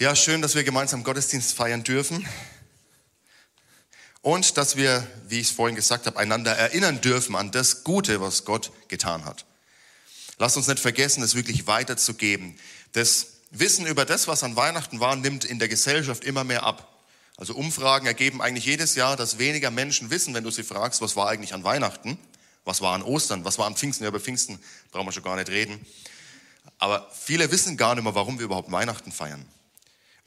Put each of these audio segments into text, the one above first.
Ja, schön, dass wir gemeinsam Gottesdienst feiern dürfen und dass wir, wie ich es vorhin gesagt habe, einander erinnern dürfen an das Gute, was Gott getan hat. Lasst uns nicht vergessen, es wirklich weiterzugeben. Das Wissen über das, was an Weihnachten war, nimmt in der Gesellschaft immer mehr ab. Also Umfragen ergeben eigentlich jedes Jahr, dass weniger Menschen wissen, wenn du sie fragst, was war eigentlich an Weihnachten, was war an Ostern, was war an Pfingsten. Ja, über Pfingsten brauchen wir schon gar nicht reden. Aber viele wissen gar nicht mehr, warum wir überhaupt Weihnachten feiern.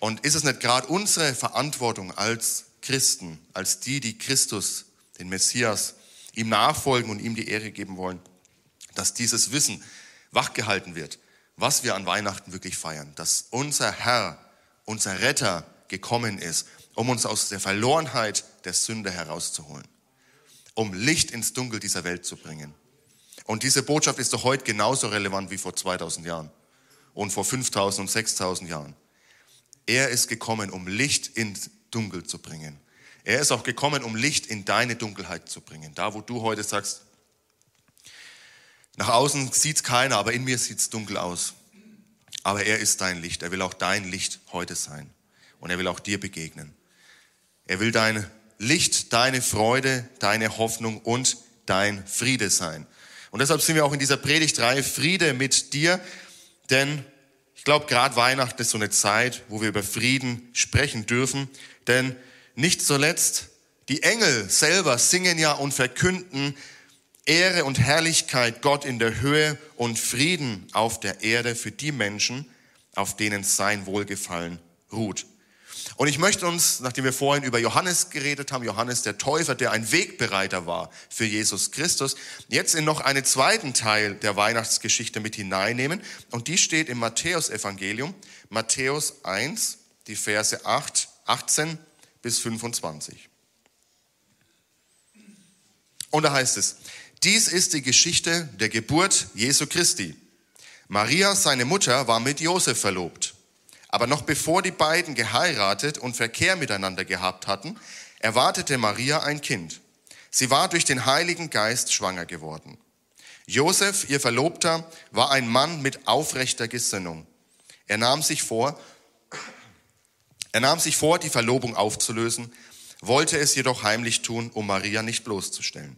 Und ist es nicht gerade unsere Verantwortung als Christen, als die, die Christus, den Messias, ihm nachfolgen und ihm die Ehre geben wollen, dass dieses Wissen wachgehalten wird, was wir an Weihnachten wirklich feiern, dass unser Herr, unser Retter gekommen ist, um uns aus der Verlorenheit der Sünde herauszuholen, um Licht ins Dunkel dieser Welt zu bringen. Und diese Botschaft ist doch heute genauso relevant wie vor 2000 Jahren und vor 5000 und 6000 Jahren. Er ist gekommen, um Licht ins Dunkel zu bringen. Er ist auch gekommen, um Licht in deine Dunkelheit zu bringen. Da, wo du heute sagst, nach außen sieht es keiner, aber in mir sieht es dunkel aus. Aber er ist dein Licht. Er will auch dein Licht heute sein. Und er will auch dir begegnen. Er will dein Licht, deine Freude, deine Hoffnung und dein Friede sein. Und deshalb sind wir auch in dieser Predigtreihe Friede mit dir, denn ich glaube, gerade Weihnachten ist so eine Zeit, wo wir über Frieden sprechen dürfen, denn nicht zuletzt die Engel selber singen ja und verkünden Ehre und Herrlichkeit Gott in der Höhe und Frieden auf der Erde für die Menschen, auf denen sein Wohlgefallen ruht. Und ich möchte uns, nachdem wir vorhin über Johannes geredet haben, Johannes der Täufer, der ein Wegbereiter war für Jesus Christus, jetzt in noch einen zweiten Teil der Weihnachtsgeschichte mit hineinnehmen. Und die steht im Matthäusevangelium, Matthäus 1, die Verse 8, 18 bis 25. Und da heißt es, dies ist die Geschichte der Geburt Jesu Christi. Maria, seine Mutter, war mit Josef verlobt. Aber noch bevor die beiden geheiratet und Verkehr miteinander gehabt hatten, erwartete Maria ein Kind. Sie war durch den Heiligen Geist schwanger geworden. Josef, ihr Verlobter, war ein Mann mit aufrechter Gesinnung. Er nahm sich vor, er nahm sich vor, die Verlobung aufzulösen, wollte es jedoch heimlich tun, um Maria nicht bloßzustellen.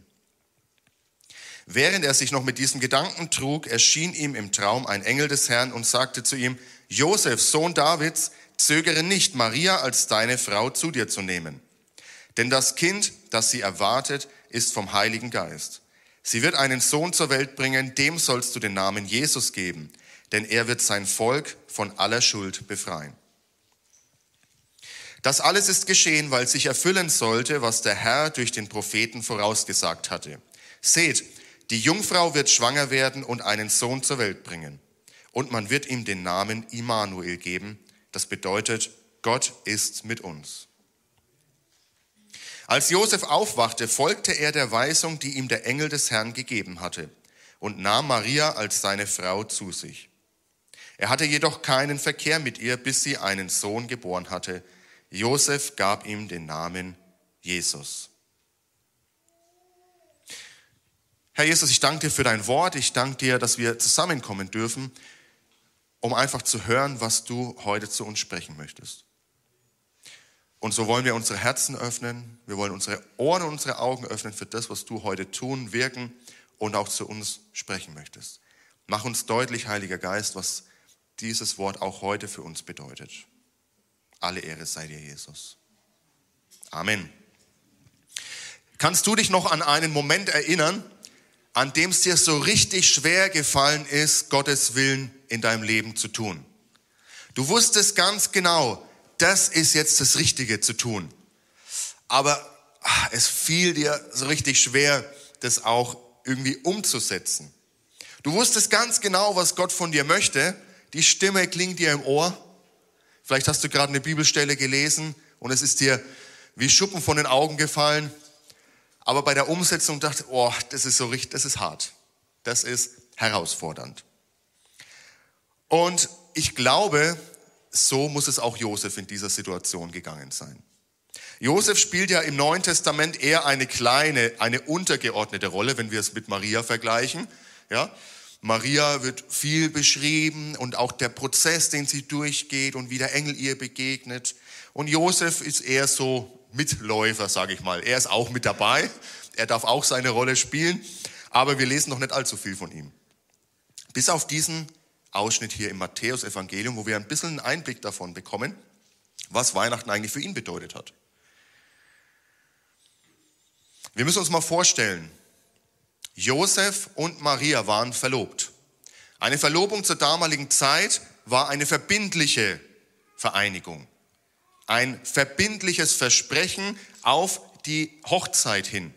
Während er sich noch mit diesem Gedanken trug, erschien ihm im Traum ein Engel des Herrn und sagte zu ihm, Josef, Sohn Davids, zögere nicht, Maria als deine Frau zu dir zu nehmen. Denn das Kind, das sie erwartet, ist vom Heiligen Geist. Sie wird einen Sohn zur Welt bringen, dem sollst du den Namen Jesus geben, denn er wird sein Volk von aller Schuld befreien. Das alles ist geschehen, weil sich erfüllen sollte, was der Herr durch den Propheten vorausgesagt hatte. Seht, die Jungfrau wird schwanger werden und einen Sohn zur Welt bringen und man wird ihm den Namen Immanuel geben. Das bedeutet, Gott ist mit uns. Als Josef aufwachte, folgte er der Weisung, die ihm der Engel des Herrn gegeben hatte, und nahm Maria als seine Frau zu sich. Er hatte jedoch keinen Verkehr mit ihr, bis sie einen Sohn geboren hatte. Josef gab ihm den Namen Jesus. Herr Jesus, ich danke dir für dein Wort. Ich danke dir, dass wir zusammenkommen dürfen um einfach zu hören, was du heute zu uns sprechen möchtest. Und so wollen wir unsere Herzen öffnen, wir wollen unsere Ohren und unsere Augen öffnen für das, was du heute tun, wirken und auch zu uns sprechen möchtest. Mach uns deutlich, Heiliger Geist, was dieses Wort auch heute für uns bedeutet. Alle Ehre sei dir, Jesus. Amen. Kannst du dich noch an einen Moment erinnern, an dem es dir so richtig schwer gefallen ist, Gottes Willen in deinem Leben zu tun. Du wusstest ganz genau, das ist jetzt das Richtige zu tun. Aber ach, es fiel dir so richtig schwer, das auch irgendwie umzusetzen. Du wusstest ganz genau, was Gott von dir möchte. Die Stimme klingt dir im Ohr. Vielleicht hast du gerade eine Bibelstelle gelesen und es ist dir wie Schuppen von den Augen gefallen. Aber bei der Umsetzung dachte, oh, das ist so richtig, das ist hart. Das ist herausfordernd. Und ich glaube, so muss es auch Josef in dieser Situation gegangen sein. Josef spielt ja im Neuen Testament eher eine kleine, eine untergeordnete Rolle, wenn wir es mit Maria vergleichen. Ja? Maria wird viel beschrieben und auch der Prozess, den sie durchgeht und wie der Engel ihr begegnet. Und Josef ist eher so Mitläufer, sage ich mal. Er ist auch mit dabei. Er darf auch seine Rolle spielen, aber wir lesen noch nicht allzu viel von ihm. Bis auf diesen Ausschnitt hier im Matthäus-Evangelium, wo wir ein bisschen einen Einblick davon bekommen, was Weihnachten eigentlich für ihn bedeutet hat. Wir müssen uns mal vorstellen, Josef und Maria waren verlobt. Eine Verlobung zur damaligen Zeit war eine verbindliche Vereinigung. Ein verbindliches Versprechen auf die Hochzeit hin.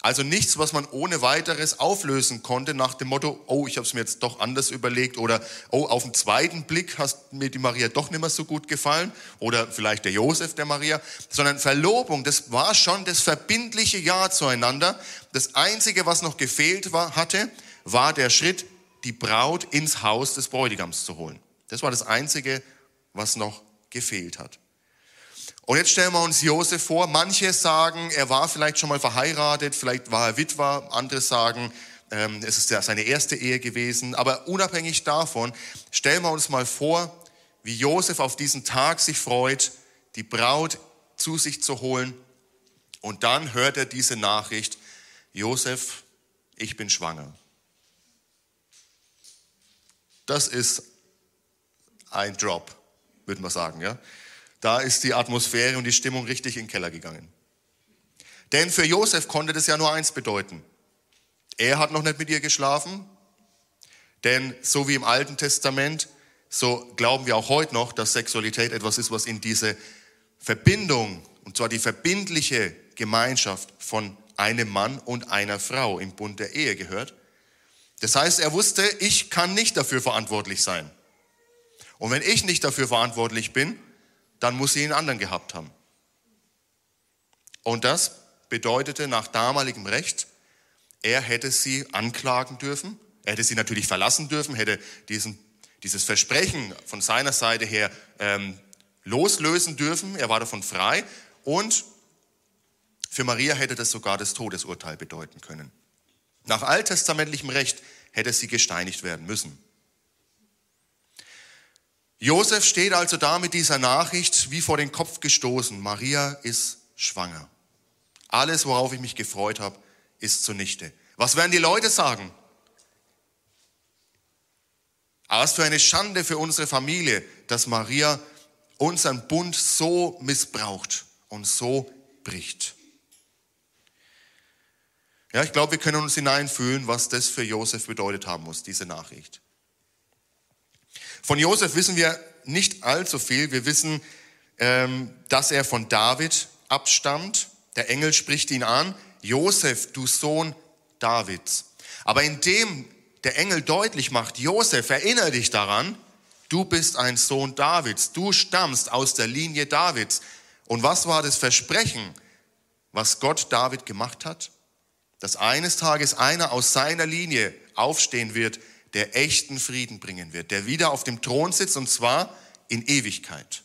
Also nichts, was man ohne weiteres auflösen konnte nach dem Motto, oh, ich habe es mir jetzt doch anders überlegt oder oh, auf den zweiten Blick hast mir die Maria doch nicht mehr so gut gefallen oder vielleicht der Josef der Maria, sondern Verlobung, das war schon das verbindliche Ja zueinander. Das Einzige, was noch gefehlt war, hatte, war der Schritt, die Braut ins Haus des Bräutigams zu holen. Das war das Einzige, was noch gefehlt hat. Und jetzt stellen wir uns Josef vor. Manche sagen, er war vielleicht schon mal verheiratet, vielleicht war er Witwer. Andere sagen, ähm, es ist ja seine erste Ehe gewesen. Aber unabhängig davon, stellen wir uns mal vor, wie Josef auf diesen Tag sich freut, die Braut zu sich zu holen. Und dann hört er diese Nachricht, Josef, ich bin schwanger. Das ist ein Drop, würde man sagen, ja. Da ist die Atmosphäre und die Stimmung richtig in den Keller gegangen. Denn für Josef konnte das ja nur eins bedeuten. Er hat noch nicht mit ihr geschlafen, denn so wie im Alten Testament, so glauben wir auch heute noch, dass Sexualität etwas ist, was in diese Verbindung, und zwar die verbindliche Gemeinschaft von einem Mann und einer Frau im Bund der Ehe gehört. Das heißt, er wusste, ich kann nicht dafür verantwortlich sein. Und wenn ich nicht dafür verantwortlich bin, dann muss sie einen anderen gehabt haben. Und das bedeutete nach damaligem Recht, er hätte sie anklagen dürfen, er hätte sie natürlich verlassen dürfen, hätte diesen, dieses Versprechen von seiner Seite her ähm, loslösen dürfen, er war davon frei und für Maria hätte das sogar das Todesurteil bedeuten können. Nach alttestamentlichem Recht hätte sie gesteinigt werden müssen. Josef steht also da mit dieser Nachricht wie vor den Kopf gestoßen. Maria ist schwanger. Alles, worauf ich mich gefreut habe, ist zunichte. Was werden die Leute sagen? Aber was für eine Schande für unsere Familie, dass Maria unseren Bund so missbraucht und so bricht. Ja, ich glaube, wir können uns hineinfühlen, was das für Josef bedeutet haben muss, diese Nachricht. Von Josef wissen wir nicht allzu viel. Wir wissen, ähm, dass er von David abstammt. Der Engel spricht ihn an. Josef, du Sohn Davids. Aber indem der Engel deutlich macht, Josef, erinnere dich daran, du bist ein Sohn Davids, du stammst aus der Linie Davids. Und was war das Versprechen, was Gott David gemacht hat? Dass eines Tages einer aus seiner Linie aufstehen wird, der echten Frieden bringen wird, der wieder auf dem Thron sitzt und zwar in Ewigkeit.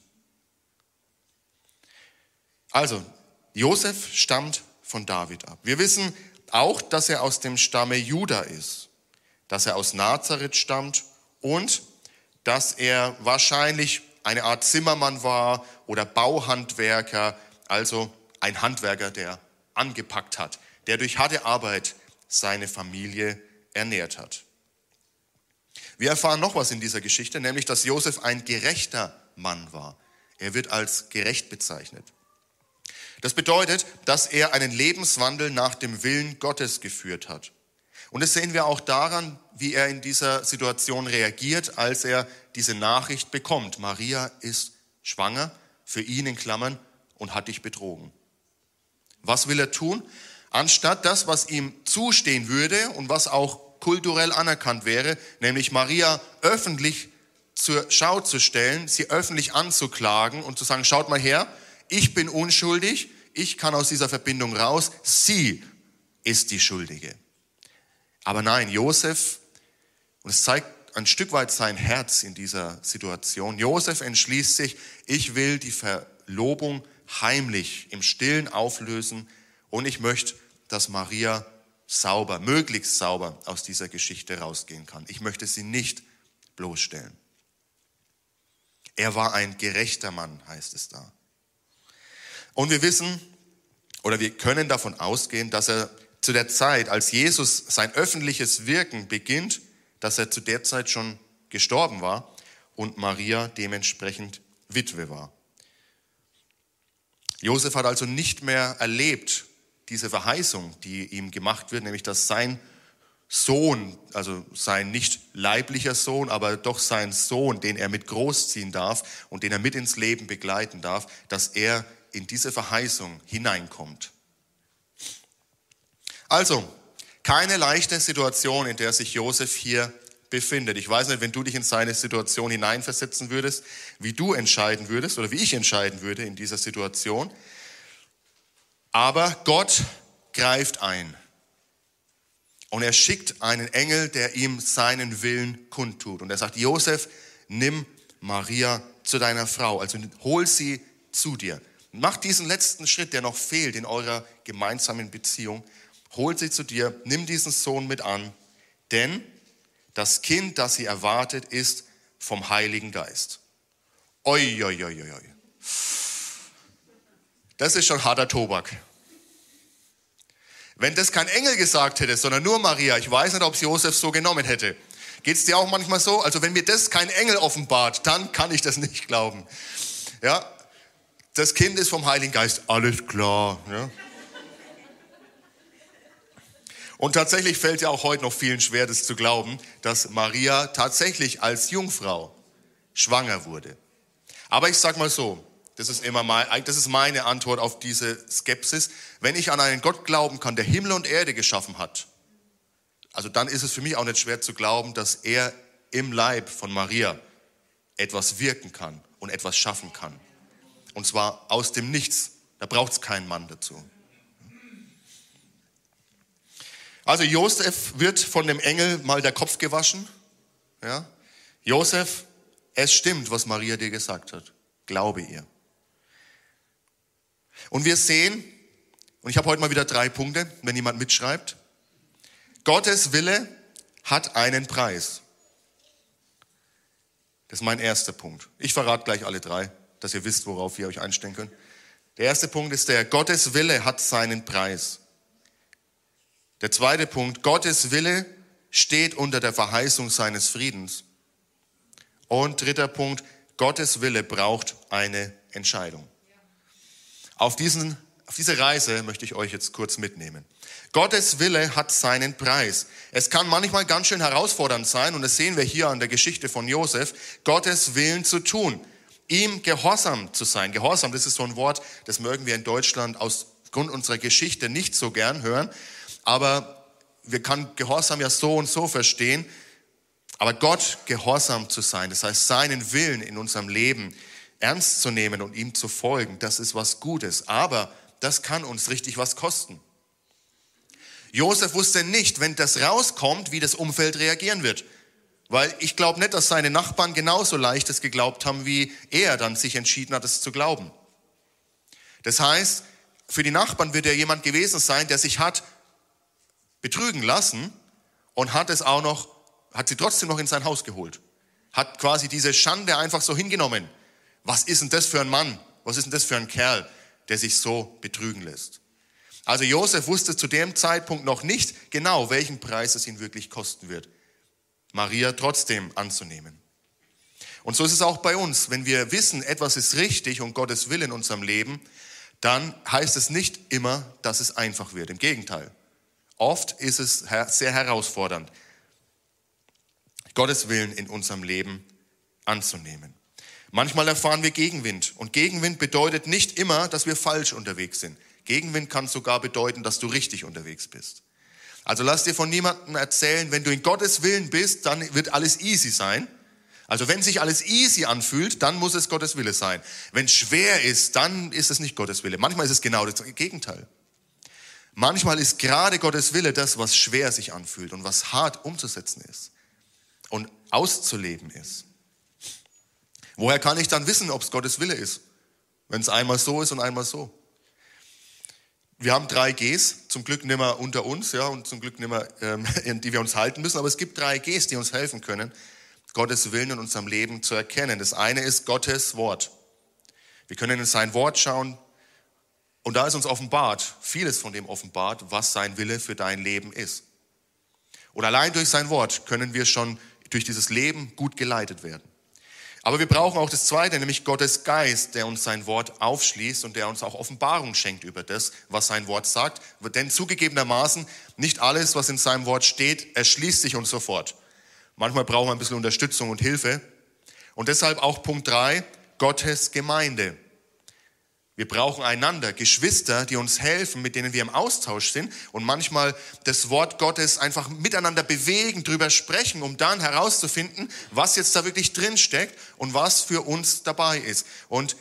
Also, Josef stammt von David ab. Wir wissen auch, dass er aus dem Stamme Juda ist, dass er aus Nazareth stammt und dass er wahrscheinlich eine Art Zimmermann war oder Bauhandwerker, also ein Handwerker, der angepackt hat, der durch harte Arbeit seine Familie ernährt hat. Wir erfahren noch was in dieser Geschichte, nämlich dass Josef ein gerechter Mann war. Er wird als gerecht bezeichnet. Das bedeutet, dass er einen Lebenswandel nach dem Willen Gottes geführt hat. Und das sehen wir auch daran, wie er in dieser Situation reagiert, als er diese Nachricht bekommt. Maria ist schwanger, für ihn in Klammern, und hat dich betrogen. Was will er tun? Anstatt das, was ihm zustehen würde und was auch kulturell anerkannt wäre, nämlich Maria öffentlich zur Schau zu stellen, sie öffentlich anzuklagen und zu sagen, schaut mal her, ich bin unschuldig, ich kann aus dieser Verbindung raus, sie ist die Schuldige. Aber nein, Josef, und es zeigt ein Stück weit sein Herz in dieser Situation, Josef entschließt sich, ich will die Verlobung heimlich im Stillen auflösen und ich möchte, dass Maria sauber, möglichst sauber aus dieser Geschichte rausgehen kann. Ich möchte sie nicht bloßstellen. Er war ein gerechter Mann, heißt es da. Und wir wissen oder wir können davon ausgehen, dass er zu der Zeit, als Jesus sein öffentliches Wirken beginnt, dass er zu der Zeit schon gestorben war und Maria dementsprechend Witwe war. Josef hat also nicht mehr erlebt diese Verheißung, die ihm gemacht wird, nämlich dass sein Sohn, also sein nicht leiblicher Sohn, aber doch sein Sohn, den er mit großziehen darf und den er mit ins Leben begleiten darf, dass er in diese Verheißung hineinkommt. Also, keine leichte Situation, in der sich Josef hier befindet. Ich weiß nicht, wenn du dich in seine Situation hineinversetzen würdest, wie du entscheiden würdest oder wie ich entscheiden würde in dieser Situation. Aber Gott greift ein. Und er schickt einen Engel, der ihm seinen Willen kundtut. Und er sagt, Josef, nimm Maria zu deiner Frau. Also hol sie zu dir. Mach diesen letzten Schritt, der noch fehlt in eurer gemeinsamen Beziehung. Hol sie zu dir, nimm diesen Sohn mit an, denn das Kind, das sie erwartet, ist vom Heiligen Geist. Oi, oi, oi, oi. Das ist schon harter Tobak. Wenn das kein Engel gesagt hätte, sondern nur Maria, ich weiß nicht, ob es Josef so genommen hätte. Geht es dir auch manchmal so? Also wenn mir das kein Engel offenbart, dann kann ich das nicht glauben. Ja, das Kind ist vom Heiligen Geist, alles klar. Ja? Und tatsächlich fällt ja auch heute noch vielen schwer, das zu glauben, dass Maria tatsächlich als Jungfrau schwanger wurde. Aber ich sag mal so, das ist immer mein, das ist meine Antwort auf diese Skepsis. Wenn ich an einen Gott glauben kann, der Himmel und Erde geschaffen hat, also dann ist es für mich auch nicht schwer zu glauben, dass er im Leib von Maria etwas wirken kann und etwas schaffen kann. Und zwar aus dem Nichts. Da braucht es keinen Mann dazu. Also Josef wird von dem Engel mal der Kopf gewaschen. Ja? Josef, es stimmt, was Maria dir gesagt hat. Glaube ihr. Und wir sehen, und ich habe heute mal wieder drei Punkte, wenn jemand mitschreibt. Gottes Wille hat einen Preis. Das ist mein erster Punkt. Ich verrate gleich alle drei, dass ihr wisst, worauf ihr euch einstellen könnt. Der erste Punkt ist der, Gottes Wille hat seinen Preis. Der zweite Punkt, Gottes Wille steht unter der Verheißung seines Friedens. Und dritter Punkt, Gottes Wille braucht eine Entscheidung. Auf, diesen, auf diese Reise möchte ich euch jetzt kurz mitnehmen. Gottes Wille hat seinen Preis. Es kann manchmal ganz schön herausfordernd sein, und das sehen wir hier an der Geschichte von Josef, Gottes Willen zu tun, ihm gehorsam zu sein. Gehorsam, das ist so ein Wort, das mögen wir in Deutschland aus Grund unserer Geschichte nicht so gern hören, aber wir können Gehorsam ja so und so verstehen. Aber Gott gehorsam zu sein, das heißt seinen Willen in unserem Leben ernst zu nehmen und ihm zu folgen, das ist was Gutes. Aber das kann uns richtig was kosten. Josef wusste nicht, wenn das rauskommt, wie das Umfeld reagieren wird. Weil ich glaube nicht, dass seine Nachbarn genauso leicht es geglaubt haben, wie er dann sich entschieden hat, es zu glauben. Das heißt, für die Nachbarn wird er jemand gewesen sein, der sich hat betrügen lassen und hat es auch noch, hat sie trotzdem noch in sein Haus geholt. Hat quasi diese Schande einfach so hingenommen. Was ist denn das für ein Mann? Was ist denn das für ein Kerl, der sich so betrügen lässt? Also Josef wusste zu dem Zeitpunkt noch nicht genau, welchen Preis es ihn wirklich kosten wird, Maria trotzdem anzunehmen. Und so ist es auch bei uns. Wenn wir wissen, etwas ist richtig und Gottes Wille in unserem Leben, dann heißt es nicht immer, dass es einfach wird. Im Gegenteil. Oft ist es sehr herausfordernd, Gottes Willen in unserem Leben anzunehmen. Manchmal erfahren wir Gegenwind und Gegenwind bedeutet nicht immer, dass wir falsch unterwegs sind. Gegenwind kann sogar bedeuten, dass du richtig unterwegs bist. Also lass dir von niemandem erzählen, wenn du in Gottes Willen bist, dann wird alles easy sein. Also wenn sich alles easy anfühlt, dann muss es Gottes Wille sein. Wenn es schwer ist, dann ist es nicht Gottes Wille. Manchmal ist es genau das Gegenteil. Manchmal ist gerade Gottes Wille das, was schwer sich anfühlt und was hart umzusetzen ist und auszuleben ist. Woher kann ich dann wissen, ob es Gottes Wille ist, wenn es einmal so ist und einmal so? wir haben drei Gs, zum Glück nicht mehr unter uns, ja, und zum Glück nicht mehr, ähm, die wir uns halten müssen, aber es gibt drei Gs, die uns helfen können, Gottes Willen in unserem Leben zu erkennen. Das eine ist Gottes Wort. Wir können in sein Wort schauen und da ist uns offenbart, vieles von dem offenbart, was sein Wille für dein Leben ist. Und allein durch sein Wort können wir schon durch dieses Leben gut geleitet werden. Aber wir brauchen auch das Zweite, nämlich Gottes Geist, der uns sein Wort aufschließt und der uns auch Offenbarung schenkt über das, was sein Wort sagt. Denn zugegebenermaßen, nicht alles, was in seinem Wort steht, erschließt sich uns sofort. Manchmal brauchen wir ein bisschen Unterstützung und Hilfe. Und deshalb auch Punkt drei: Gottes Gemeinde. Wir brauchen einander, Geschwister, die uns helfen, mit denen wir im Austausch sind und manchmal das Wort Gottes einfach miteinander bewegen, drüber sprechen, um dann herauszufinden, was jetzt da wirklich drin steckt und was für uns dabei ist. Und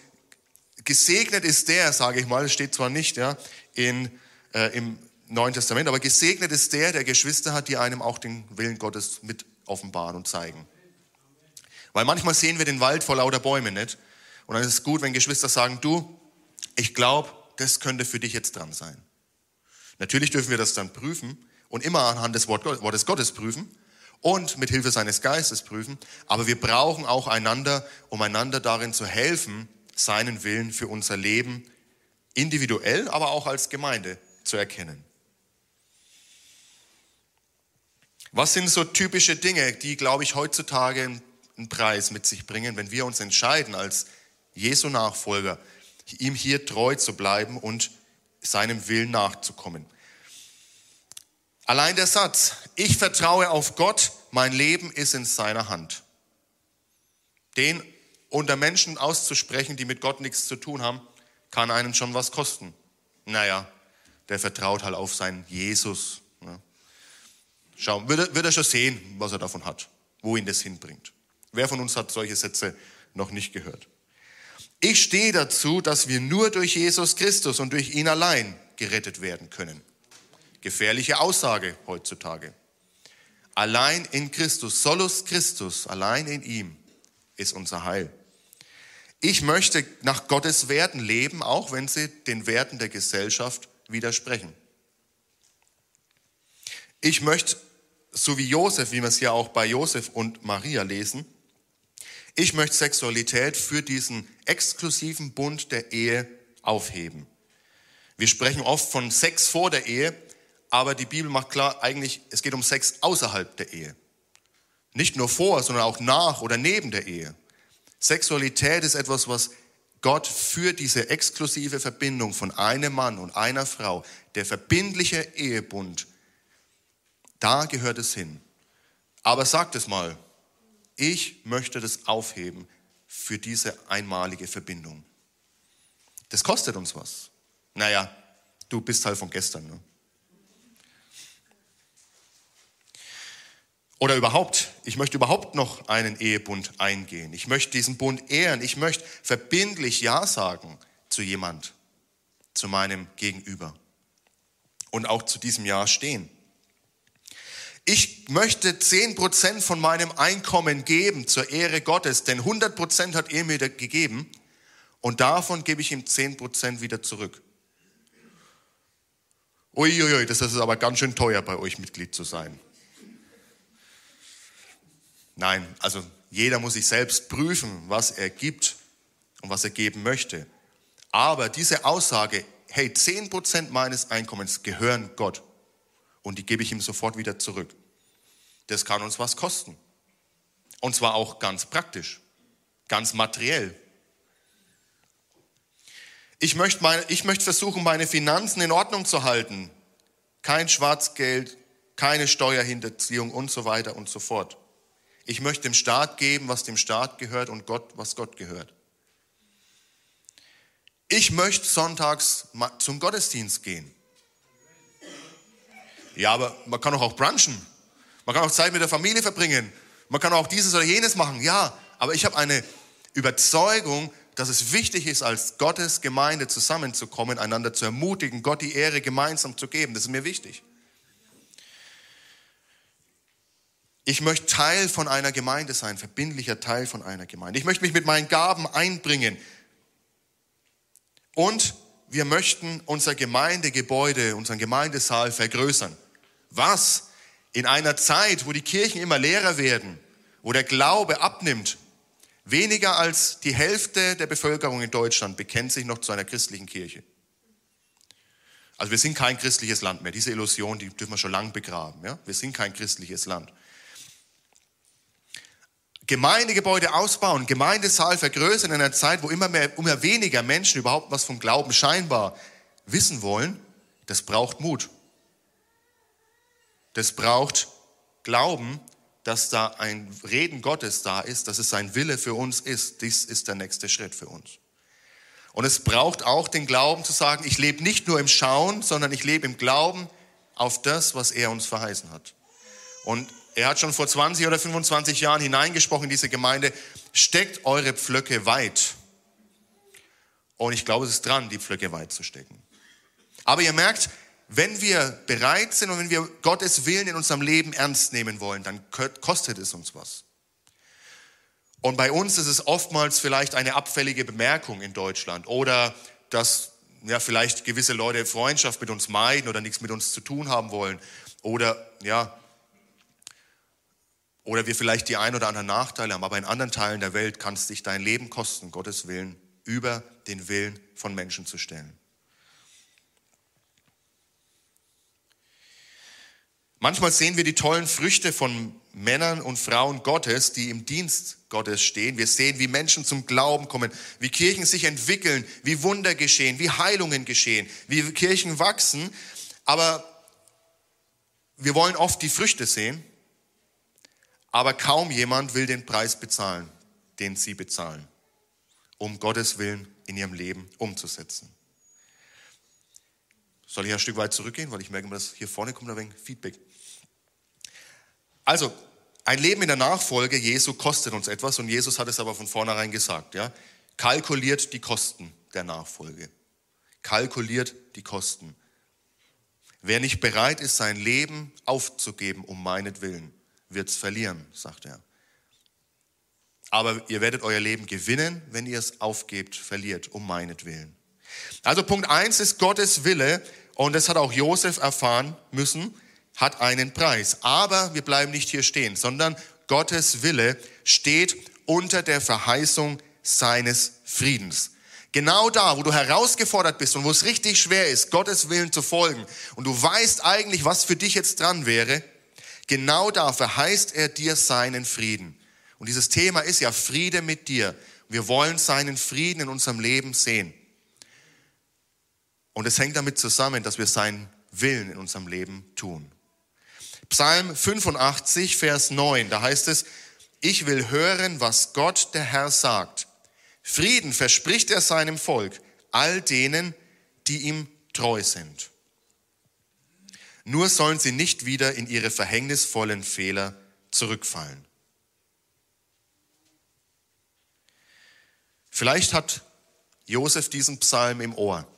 gesegnet ist der, sage ich mal, steht zwar nicht ja, in, äh, im Neuen Testament, aber gesegnet ist der, der Geschwister hat, die einem auch den Willen Gottes mit offenbaren und zeigen. Weil manchmal sehen wir den Wald vor lauter Bäumen nicht. Und dann ist es gut, wenn Geschwister sagen, du, ich glaube, das könnte für dich jetzt dran sein. Natürlich dürfen wir das dann prüfen und immer anhand des Wortes Gottes prüfen und mit Hilfe seines Geistes prüfen, aber wir brauchen auch einander, um einander darin zu helfen, seinen Willen für unser Leben individuell, aber auch als Gemeinde zu erkennen. Was sind so typische Dinge, die, glaube ich, heutzutage einen Preis mit sich bringen, wenn wir uns entscheiden, als Jesu Nachfolger ihm hier treu zu bleiben und seinem Willen nachzukommen. Allein der Satz, ich vertraue auf Gott, mein Leben ist in seiner Hand. Den unter Menschen auszusprechen, die mit Gott nichts zu tun haben, kann einen schon was kosten. Naja, der vertraut halt auf seinen Jesus. Ne? Schau, wird wird er schon sehen, was er davon hat, wo ihn das hinbringt. Wer von uns hat solche Sätze noch nicht gehört? Ich stehe dazu, dass wir nur durch Jesus Christus und durch ihn allein gerettet werden können. Gefährliche Aussage heutzutage. Allein in Christus, solus Christus, allein in ihm ist unser Heil. Ich möchte nach Gottes Werten leben, auch wenn sie den Werten der Gesellschaft widersprechen. Ich möchte, so wie Josef, wie wir es ja auch bei Josef und Maria lesen, ich möchte Sexualität für diesen exklusiven Bund der Ehe aufheben. Wir sprechen oft von Sex vor der Ehe, aber die Bibel macht klar, eigentlich, es geht um Sex außerhalb der Ehe. Nicht nur vor, sondern auch nach oder neben der Ehe. Sexualität ist etwas, was Gott für diese exklusive Verbindung von einem Mann und einer Frau, der verbindliche Ehebund, da gehört es hin. Aber sagt es mal, ich möchte das aufheben für diese einmalige Verbindung. Das kostet uns was. Naja, du bist halt von gestern. Ne? Oder überhaupt, ich möchte überhaupt noch einen Ehebund eingehen. Ich möchte diesen Bund ehren. Ich möchte verbindlich Ja sagen zu jemand, zu meinem Gegenüber. Und auch zu diesem Ja stehen. Ich möchte 10% von meinem Einkommen geben zur Ehre Gottes, denn 100% hat er mir gegeben und davon gebe ich ihm 10% wieder zurück. Uiuiui, das ist aber ganz schön teuer bei euch Mitglied zu sein. Nein, also jeder muss sich selbst prüfen, was er gibt und was er geben möchte. Aber diese Aussage, hey, 10% meines Einkommens gehören Gott und die gebe ich ihm sofort wieder zurück. Das kann uns was kosten. Und zwar auch ganz praktisch, ganz materiell. Ich möchte, meine, ich möchte versuchen, meine Finanzen in Ordnung zu halten. Kein Schwarzgeld, keine Steuerhinterziehung und so weiter und so fort. Ich möchte dem Staat geben, was dem Staat gehört und Gott, was Gott gehört. Ich möchte sonntags zum Gottesdienst gehen. Ja, aber man kann auch brunchen. Man kann auch Zeit mit der Familie verbringen. Man kann auch dieses oder jenes machen. Ja, aber ich habe eine Überzeugung, dass es wichtig ist, als Gottes Gemeinde zusammenzukommen, einander zu ermutigen, Gott die Ehre gemeinsam zu geben. Das ist mir wichtig. Ich möchte Teil von einer Gemeinde sein, verbindlicher Teil von einer Gemeinde. Ich möchte mich mit meinen Gaben einbringen. Und wir möchten unser Gemeindegebäude, unseren Gemeindesaal vergrößern. Was? In einer Zeit, wo die Kirchen immer leerer werden, wo der Glaube abnimmt, weniger als die Hälfte der Bevölkerung in Deutschland bekennt sich noch zu einer christlichen Kirche. Also wir sind kein christliches Land mehr. Diese Illusion, die dürfen wir schon lang begraben. Ja? Wir sind kein christliches Land. Gemeindegebäude ausbauen, Gemeindesaal vergrößern in einer Zeit, wo immer, mehr, immer weniger Menschen überhaupt was vom Glauben scheinbar wissen wollen, das braucht Mut. Das braucht Glauben, dass da ein Reden Gottes da ist, dass es sein Wille für uns ist. Dies ist der nächste Schritt für uns. Und es braucht auch den Glauben zu sagen, ich lebe nicht nur im Schauen, sondern ich lebe im Glauben auf das, was er uns verheißen hat. Und er hat schon vor 20 oder 25 Jahren hineingesprochen in diese Gemeinde, steckt eure Pflöcke weit. Und ich glaube, es ist dran, die Pflöcke weit zu stecken. Aber ihr merkt, wenn wir bereit sind und wenn wir Gottes Willen in unserem Leben ernst nehmen wollen, dann kostet es uns was. Und bei uns ist es oftmals vielleicht eine abfällige Bemerkung in Deutschland oder dass ja, vielleicht gewisse Leute Freundschaft mit uns meiden oder nichts mit uns zu tun haben wollen oder ja, oder wir vielleicht die ein oder anderen Nachteile haben, aber in anderen Teilen der Welt kann es dich dein Leben kosten, Gottes Willen über den Willen von Menschen zu stellen. Manchmal sehen wir die tollen Früchte von Männern und Frauen Gottes, die im Dienst Gottes stehen. Wir sehen, wie Menschen zum Glauben kommen, wie Kirchen sich entwickeln, wie Wunder geschehen, wie Heilungen geschehen, wie Kirchen wachsen. Aber wir wollen oft die Früchte sehen aber kaum jemand will den Preis bezahlen, den sie bezahlen, um Gottes Willen in ihrem Leben umzusetzen. Soll ich ein Stück weit zurückgehen, weil ich merke, dass hier vorne kommt ein wenig Feedback. Also, ein Leben in der Nachfolge Jesu kostet uns etwas und Jesus hat es aber von vornherein gesagt. Ja? Kalkuliert die Kosten der Nachfolge. Kalkuliert die Kosten. Wer nicht bereit ist, sein Leben aufzugeben um meinetwillen, wird es verlieren, sagt er. Aber ihr werdet euer Leben gewinnen, wenn ihr es aufgebt, verliert, um meinetwillen. Also Punkt eins ist Gottes Wille und das hat auch Josef erfahren müssen, hat einen Preis. Aber wir bleiben nicht hier stehen, sondern Gottes Wille steht unter der Verheißung seines Friedens. Genau da, wo du herausgefordert bist und wo es richtig schwer ist, Gottes Willen zu folgen und du weißt eigentlich, was für dich jetzt dran wäre, Genau da verheißt er dir seinen Frieden. Und dieses Thema ist ja Friede mit dir. Wir wollen seinen Frieden in unserem Leben sehen. Und es hängt damit zusammen, dass wir seinen Willen in unserem Leben tun. Psalm 85, Vers 9, da heißt es, ich will hören, was Gott der Herr sagt. Frieden verspricht er seinem Volk, all denen, die ihm treu sind. Nur sollen sie nicht wieder in ihre verhängnisvollen Fehler zurückfallen. Vielleicht hat Josef diesen Psalm im Ohr.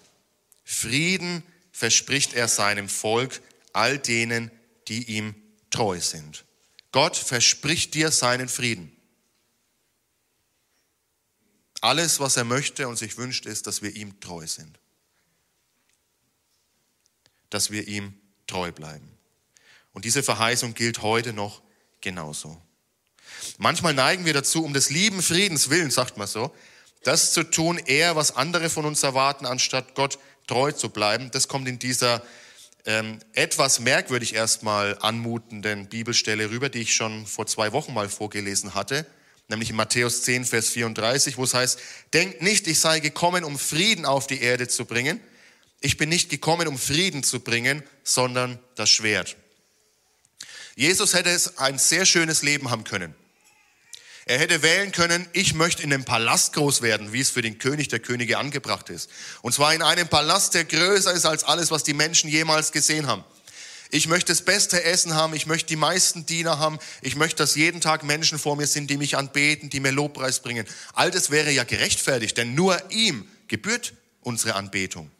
Frieden verspricht er seinem Volk, all denen, die ihm treu sind. Gott verspricht dir seinen Frieden. Alles, was er möchte und sich wünscht, ist, dass wir ihm treu sind. Dass wir ihm treu bleiben. Und diese Verheißung gilt heute noch genauso. Manchmal neigen wir dazu, um des lieben Friedens willen, sagt man so, das zu tun, eher was andere von uns erwarten, anstatt Gott treu zu bleiben. Das kommt in dieser ähm, etwas merkwürdig erstmal anmutenden Bibelstelle rüber, die ich schon vor zwei Wochen mal vorgelesen hatte, nämlich in Matthäus 10, Vers 34, wo es heißt, denkt nicht, ich sei gekommen, um Frieden auf die Erde zu bringen, ich bin nicht gekommen, um Frieden zu bringen, sondern das Schwert. Jesus hätte es ein sehr schönes Leben haben können. Er hätte wählen können, ich möchte in einem Palast groß werden, wie es für den König der Könige angebracht ist. Und zwar in einem Palast, der größer ist als alles, was die Menschen jemals gesehen haben. Ich möchte das beste Essen haben, ich möchte die meisten Diener haben, ich möchte, dass jeden Tag Menschen vor mir sind, die mich anbeten, die mir Lobpreis bringen. All das wäre ja gerechtfertigt, denn nur ihm gebührt unsere Anbetung.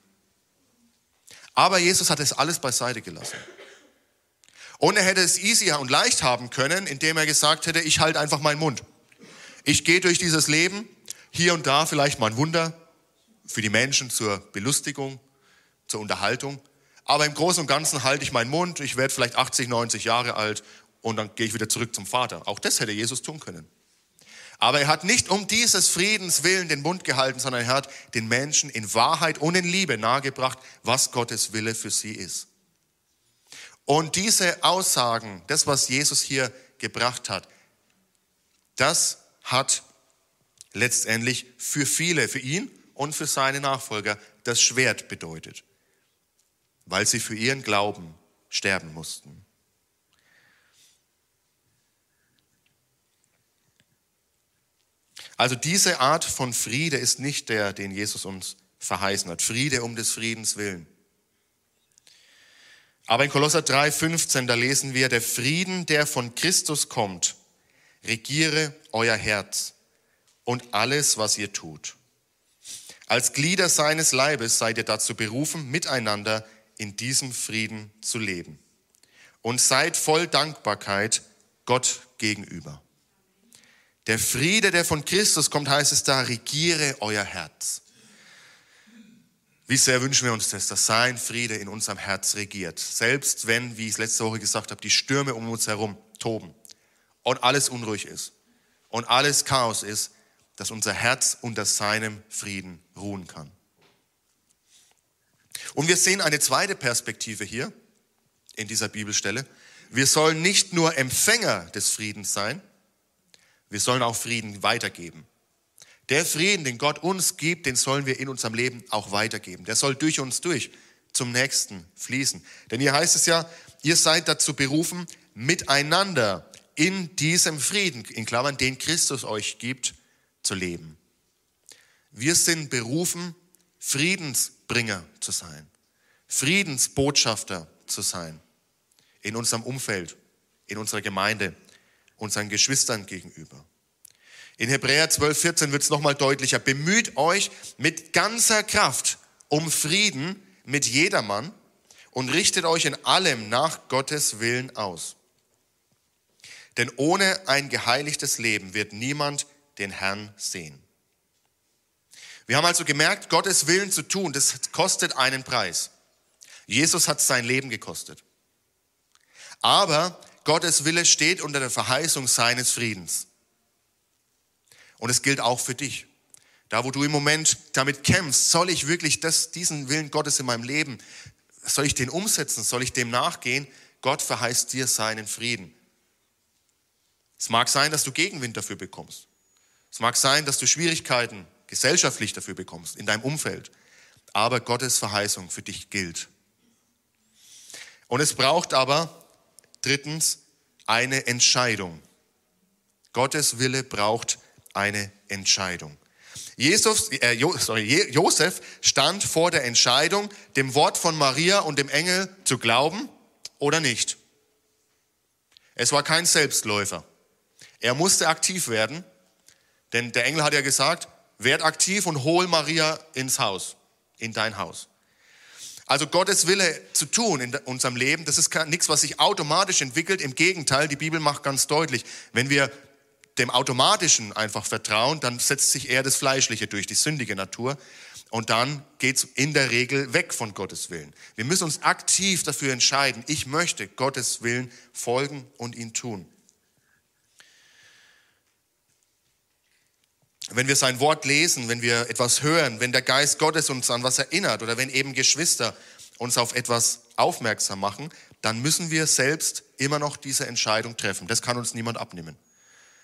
Aber Jesus hat es alles beiseite gelassen. Und er hätte es easier und leicht haben können, indem er gesagt hätte, ich halte einfach meinen Mund. Ich gehe durch dieses Leben, hier und da vielleicht mal ein Wunder, für die Menschen zur Belustigung, zur Unterhaltung. Aber im Großen und Ganzen halte ich meinen Mund, ich werde vielleicht 80, 90 Jahre alt und dann gehe ich wieder zurück zum Vater. Auch das hätte Jesus tun können. Aber er hat nicht um dieses Friedens willen den Mund gehalten, sondern er hat den Menschen in Wahrheit und in Liebe nahegebracht, was Gottes Wille für sie ist. Und diese Aussagen, das, was Jesus hier gebracht hat, das hat letztendlich für viele, für ihn und für seine Nachfolger das Schwert bedeutet, weil sie für ihren Glauben sterben mussten. Also diese Art von Friede ist nicht der, den Jesus uns verheißen hat. Friede um des Friedens willen. Aber in Kolosser 3,15, da lesen wir, der Frieden, der von Christus kommt, regiere euer Herz und alles, was ihr tut. Als Glieder seines Leibes seid ihr dazu berufen, miteinander in diesem Frieden zu leben. Und seid voll Dankbarkeit Gott gegenüber. Der Friede, der von Christus kommt, heißt es da, regiere euer Herz. Wie sehr wünschen wir uns das, dass sein Friede in unserem Herz regiert. Selbst wenn, wie ich es letzte Woche gesagt habe, die Stürme um uns herum toben und alles unruhig ist und alles Chaos ist, dass unser Herz unter seinem Frieden ruhen kann. Und wir sehen eine zweite Perspektive hier in dieser Bibelstelle. Wir sollen nicht nur Empfänger des Friedens sein, wir sollen auch Frieden weitergeben. Der Frieden, den Gott uns gibt, den sollen wir in unserem Leben auch weitergeben. Der soll durch uns durch zum Nächsten fließen. Denn hier heißt es ja, ihr seid dazu berufen, miteinander in diesem Frieden, in Klammern, den Christus euch gibt, zu leben. Wir sind berufen, Friedensbringer zu sein, Friedensbotschafter zu sein in unserem Umfeld, in unserer Gemeinde, unseren Geschwistern gegenüber. In Hebräer 12, 14 wird es nochmal deutlicher. Bemüht euch mit ganzer Kraft um Frieden mit jedermann und richtet euch in allem nach Gottes Willen aus. Denn ohne ein geheiligtes Leben wird niemand den Herrn sehen. Wir haben also gemerkt, Gottes Willen zu tun, das kostet einen Preis. Jesus hat sein Leben gekostet. Aber Gottes Wille steht unter der Verheißung seines Friedens. Und es gilt auch für dich. Da, wo du im Moment damit kämpfst, soll ich wirklich das, diesen Willen Gottes in meinem Leben, soll ich den umsetzen, soll ich dem nachgehen? Gott verheißt dir seinen Frieden. Es mag sein, dass du Gegenwind dafür bekommst. Es mag sein, dass du Schwierigkeiten gesellschaftlich dafür bekommst, in deinem Umfeld. Aber Gottes Verheißung für dich gilt. Und es braucht aber drittens eine Entscheidung. Gottes Wille braucht eine Entscheidung. Jesus, äh, jo, sorry, Josef stand vor der Entscheidung, dem Wort von Maria und dem Engel zu glauben oder nicht. Es war kein Selbstläufer. Er musste aktiv werden, denn der Engel hat ja gesagt, werd aktiv und hol Maria ins Haus, in dein Haus. Also Gottes Wille zu tun in unserem Leben, das ist nichts, was sich automatisch entwickelt. Im Gegenteil, die Bibel macht ganz deutlich, wenn wir dem Automatischen einfach vertrauen, dann setzt sich eher das Fleischliche durch, die sündige Natur. Und dann geht's in der Regel weg von Gottes Willen. Wir müssen uns aktiv dafür entscheiden, ich möchte Gottes Willen folgen und ihn tun. Wenn wir sein Wort lesen, wenn wir etwas hören, wenn der Geist Gottes uns an was erinnert oder wenn eben Geschwister uns auf etwas aufmerksam machen, dann müssen wir selbst immer noch diese Entscheidung treffen. Das kann uns niemand abnehmen.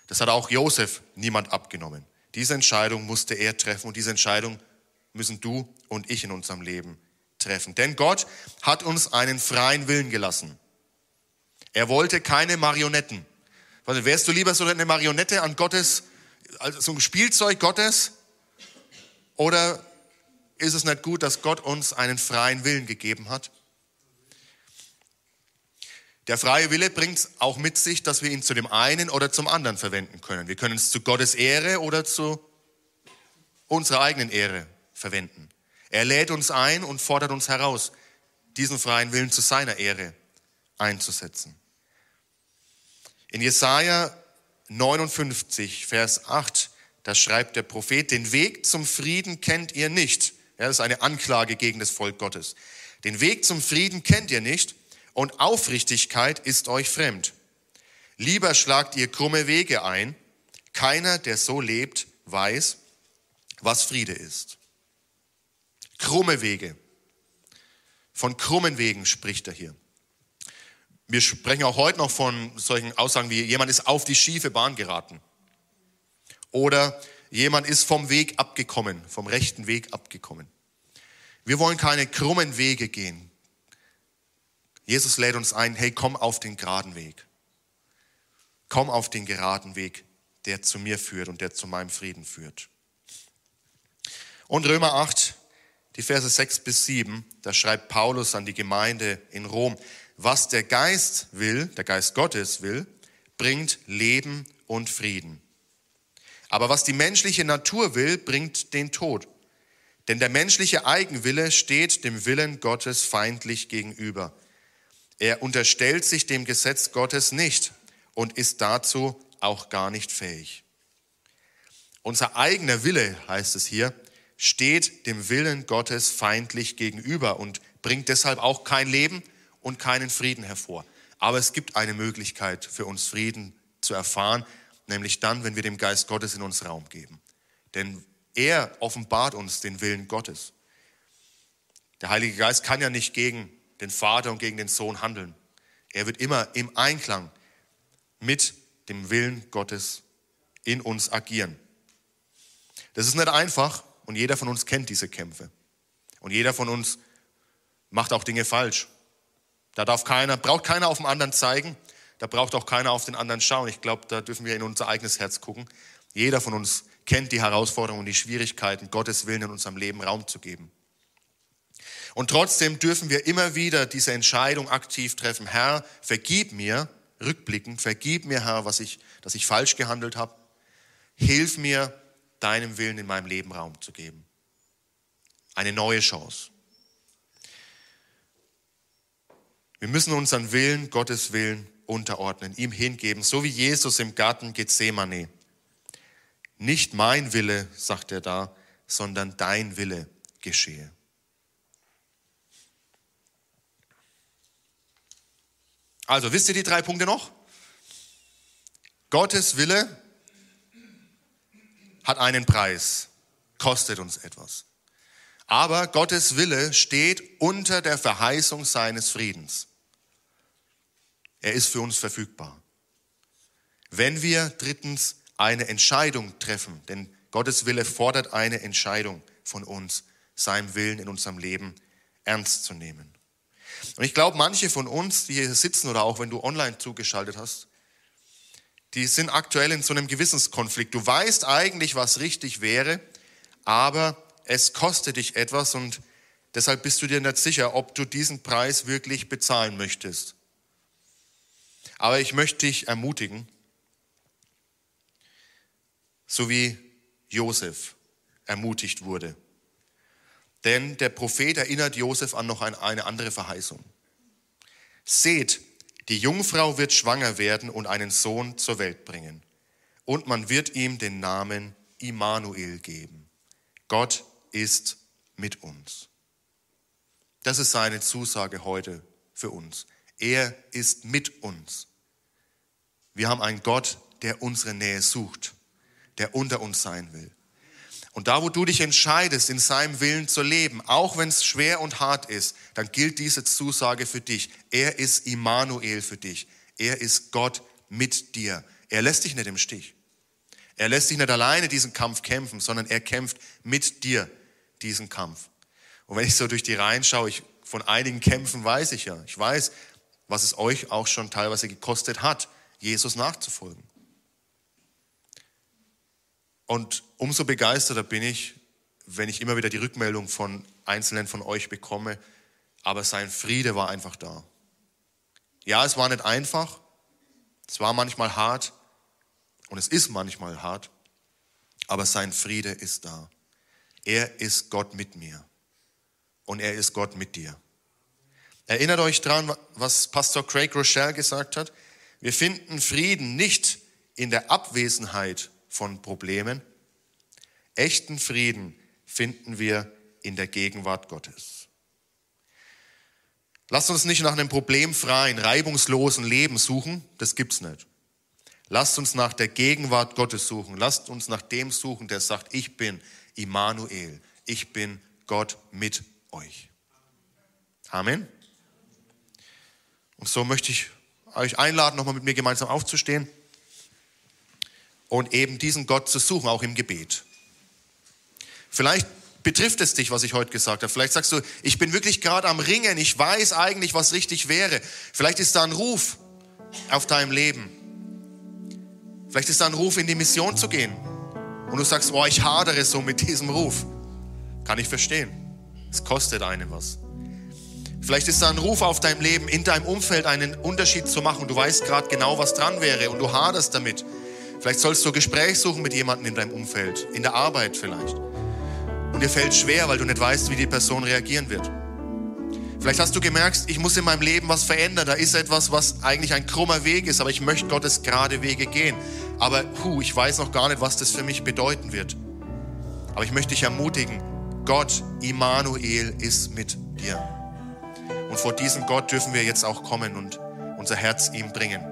Das hat auch Josef niemand abgenommen. Diese Entscheidung musste er treffen und diese Entscheidung müssen du und ich in unserem Leben treffen. Denn Gott hat uns einen freien Willen gelassen. Er wollte keine Marionetten. Also wärst du lieber so eine Marionette an Gottes, also so ein Spielzeug Gottes? Oder ist es nicht gut, dass Gott uns einen freien Willen gegeben hat? Der freie Wille bringt auch mit sich, dass wir ihn zu dem einen oder zum anderen verwenden können. Wir können es zu Gottes Ehre oder zu unserer eigenen Ehre verwenden. Er lädt uns ein und fordert uns heraus, diesen freien Willen zu seiner Ehre einzusetzen. In Jesaja 59, Vers 8, da schreibt der Prophet, den Weg zum Frieden kennt ihr nicht. Ja, das ist eine Anklage gegen das Volk Gottes. Den Weg zum Frieden kennt ihr nicht und Aufrichtigkeit ist euch fremd. Lieber schlagt ihr krumme Wege ein. Keiner, der so lebt, weiß, was Friede ist. Krumme Wege. Von krummen Wegen spricht er hier. Wir sprechen auch heute noch von solchen Aussagen wie jemand ist auf die schiefe Bahn geraten. Oder jemand ist vom Weg abgekommen, vom rechten Weg abgekommen. Wir wollen keine krummen Wege gehen. Jesus lädt uns ein, hey, komm auf den geraden Weg. Komm auf den geraden Weg, der zu mir führt und der zu meinem Frieden führt. Und Römer 8, die Verse 6 bis 7, da schreibt Paulus an die Gemeinde in Rom, was der Geist will, der Geist Gottes will, bringt Leben und Frieden. Aber was die menschliche Natur will, bringt den Tod. Denn der menschliche Eigenwille steht dem Willen Gottes feindlich gegenüber. Er unterstellt sich dem Gesetz Gottes nicht und ist dazu auch gar nicht fähig. Unser eigener Wille, heißt es hier, steht dem Willen Gottes feindlich gegenüber und bringt deshalb auch kein Leben und keinen Frieden hervor. Aber es gibt eine Möglichkeit für uns Frieden zu erfahren, nämlich dann, wenn wir dem Geist Gottes in uns Raum geben. Denn er offenbart uns den Willen Gottes. Der Heilige Geist kann ja nicht gegen den Vater und gegen den Sohn handeln. Er wird immer im Einklang mit dem Willen Gottes in uns agieren. Das ist nicht einfach, und jeder von uns kennt diese Kämpfe. Und jeder von uns macht auch Dinge falsch. Da darf keiner, braucht keiner auf den anderen zeigen. Da braucht auch keiner auf den anderen schauen. Ich glaube, da dürfen wir in unser eigenes Herz gucken. Jeder von uns kennt die Herausforderungen und die Schwierigkeiten, Gottes Willen in unserem Leben Raum zu geben. Und trotzdem dürfen wir immer wieder diese Entscheidung aktiv treffen. Herr, vergib mir, rückblickend, vergib mir, Herr, was ich, dass ich falsch gehandelt habe. Hilf mir, deinem Willen in meinem Leben Raum zu geben. Eine neue Chance. Wir müssen unseren Willen, Gottes Willen, unterordnen, ihm hingeben, so wie Jesus im Garten Gethsemane. Nicht mein Wille, sagt er da, sondern dein Wille geschehe. Also, wisst ihr die drei Punkte noch? Gottes Wille, hat einen Preis, kostet uns etwas. Aber Gottes Wille steht unter der Verheißung seines Friedens. Er ist für uns verfügbar. Wenn wir drittens eine Entscheidung treffen, denn Gottes Wille fordert eine Entscheidung von uns, seinem Willen in unserem Leben ernst zu nehmen. Und ich glaube, manche von uns, die hier sitzen oder auch wenn du online zugeschaltet hast, die sind aktuell in so einem Gewissenskonflikt. Du weißt eigentlich, was richtig wäre, aber es kostet dich etwas und deshalb bist du dir nicht sicher, ob du diesen Preis wirklich bezahlen möchtest. Aber ich möchte dich ermutigen, so wie Josef ermutigt wurde. Denn der Prophet erinnert Josef an noch eine andere Verheißung. Seht, die Jungfrau wird schwanger werden und einen Sohn zur Welt bringen. Und man wird ihm den Namen Immanuel geben. Gott ist mit uns. Das ist seine Zusage heute für uns. Er ist mit uns. Wir haben einen Gott, der unsere Nähe sucht, der unter uns sein will. Und da, wo du dich entscheidest, in seinem Willen zu leben, auch wenn es schwer und hart ist, dann gilt diese Zusage für dich. Er ist Immanuel für dich. Er ist Gott mit dir. Er lässt dich nicht im Stich. Er lässt dich nicht alleine diesen Kampf kämpfen, sondern er kämpft mit dir diesen Kampf. Und wenn ich so durch die Reihen schaue, ich, von einigen Kämpfen weiß ich ja. Ich weiß, was es euch auch schon teilweise gekostet hat, Jesus nachzufolgen. Und umso begeisterter bin ich, wenn ich immer wieder die Rückmeldung von Einzelnen von euch bekomme, aber sein Friede war einfach da. Ja, es war nicht einfach, es war manchmal hart und es ist manchmal hart, aber sein Friede ist da. Er ist Gott mit mir und er ist Gott mit dir. Erinnert euch daran, was Pastor Craig Rochelle gesagt hat? Wir finden Frieden nicht in der Abwesenheit von Problemen. Echten Frieden finden wir in der Gegenwart Gottes. Lasst uns nicht nach einem problemfreien, reibungslosen Leben suchen, das gibt's nicht. Lasst uns nach der Gegenwart Gottes suchen. Lasst uns nach dem suchen, der sagt, ich bin Immanuel. Ich bin Gott mit euch. Amen. Und so möchte ich euch einladen, nochmal mit mir gemeinsam aufzustehen und eben diesen Gott zu suchen, auch im Gebet. Vielleicht betrifft es dich, was ich heute gesagt habe. Vielleicht sagst du, ich bin wirklich gerade am Ringen, ich weiß eigentlich, was richtig wäre. Vielleicht ist da ein Ruf auf deinem Leben. Vielleicht ist da ein Ruf, in die Mission zu gehen. Und du sagst, oh, ich hadere so mit diesem Ruf. Kann ich verstehen. Es kostet einem was. Vielleicht ist da ein Ruf auf deinem Leben, in deinem Umfeld einen Unterschied zu machen. Du weißt gerade genau, was dran wäre und du haderst damit. Vielleicht sollst du ein Gespräch suchen mit jemandem in deinem Umfeld, in der Arbeit vielleicht. Und dir fällt schwer, weil du nicht weißt, wie die Person reagieren wird. Vielleicht hast du gemerkt, ich muss in meinem Leben was verändern. Da ist etwas, was eigentlich ein krummer Weg ist, aber ich möchte Gottes gerade Wege gehen. Aber puh, ich weiß noch gar nicht, was das für mich bedeuten wird. Aber ich möchte dich ermutigen, Gott, Immanuel, ist mit dir. Und vor diesem Gott dürfen wir jetzt auch kommen und unser Herz ihm bringen.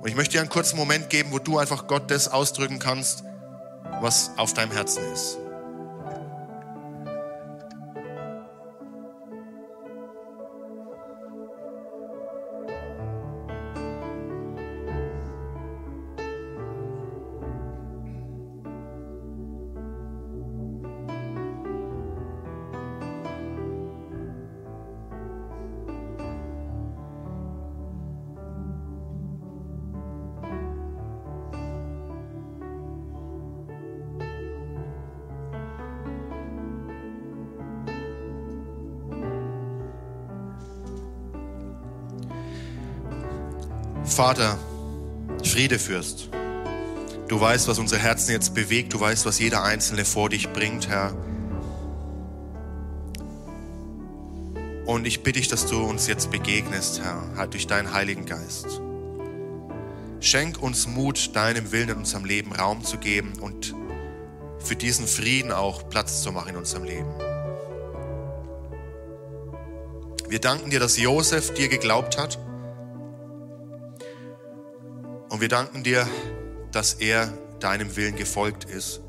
Und ich möchte dir einen kurzen Moment geben, wo du einfach Gott das ausdrücken kannst, was auf deinem Herzen ist. Vater, Friede Fürst. Du weißt, was unsere Herzen jetzt bewegt. Du weißt, was jeder Einzelne vor dich bringt, Herr. Und ich bitte dich, dass du uns jetzt begegnest, Herr, halt durch deinen Heiligen Geist. Schenk uns Mut, deinem Willen in unserem Leben Raum zu geben und für diesen Frieden auch Platz zu machen in unserem Leben. Wir danken dir, dass Josef dir geglaubt hat wir danken dir, dass er deinem Willen gefolgt ist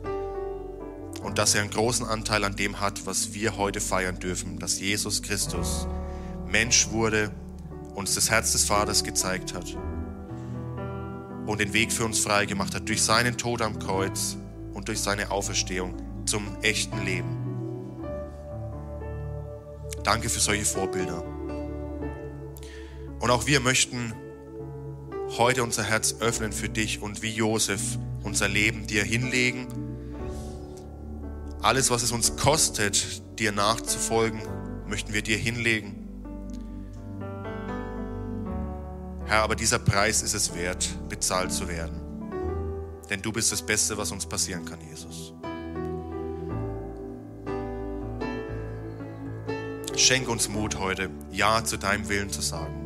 und dass er einen großen Anteil an dem hat, was wir heute feiern dürfen, dass Jesus Christus Mensch wurde, uns das Herz des Vaters gezeigt hat und den Weg für uns frei gemacht hat durch seinen Tod am Kreuz und durch seine Auferstehung zum echten Leben. Danke für solche Vorbilder. Und auch wir möchten heute unser Herz öffnen für dich und wie Josef unser Leben dir hinlegen. Alles, was es uns kostet, dir nachzufolgen, möchten wir dir hinlegen. Herr, aber dieser Preis ist es wert, bezahlt zu werden. Denn du bist das Beste, was uns passieren kann, Jesus. Schenk uns Mut heute, Ja zu deinem Willen zu sagen.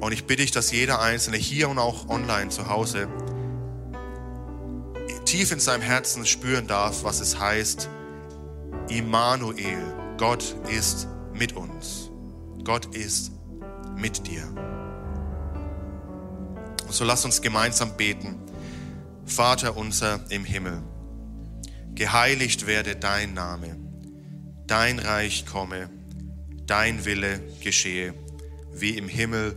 Und ich bitte dich, dass jeder Einzelne hier und auch online zu Hause tief in seinem Herzen spüren darf, was es heißt, Immanuel, Gott ist mit uns. Gott ist mit dir. Und so lass uns gemeinsam beten. Vater unser im Himmel, geheiligt werde dein Name, dein Reich komme, dein Wille geschehe, wie im Himmel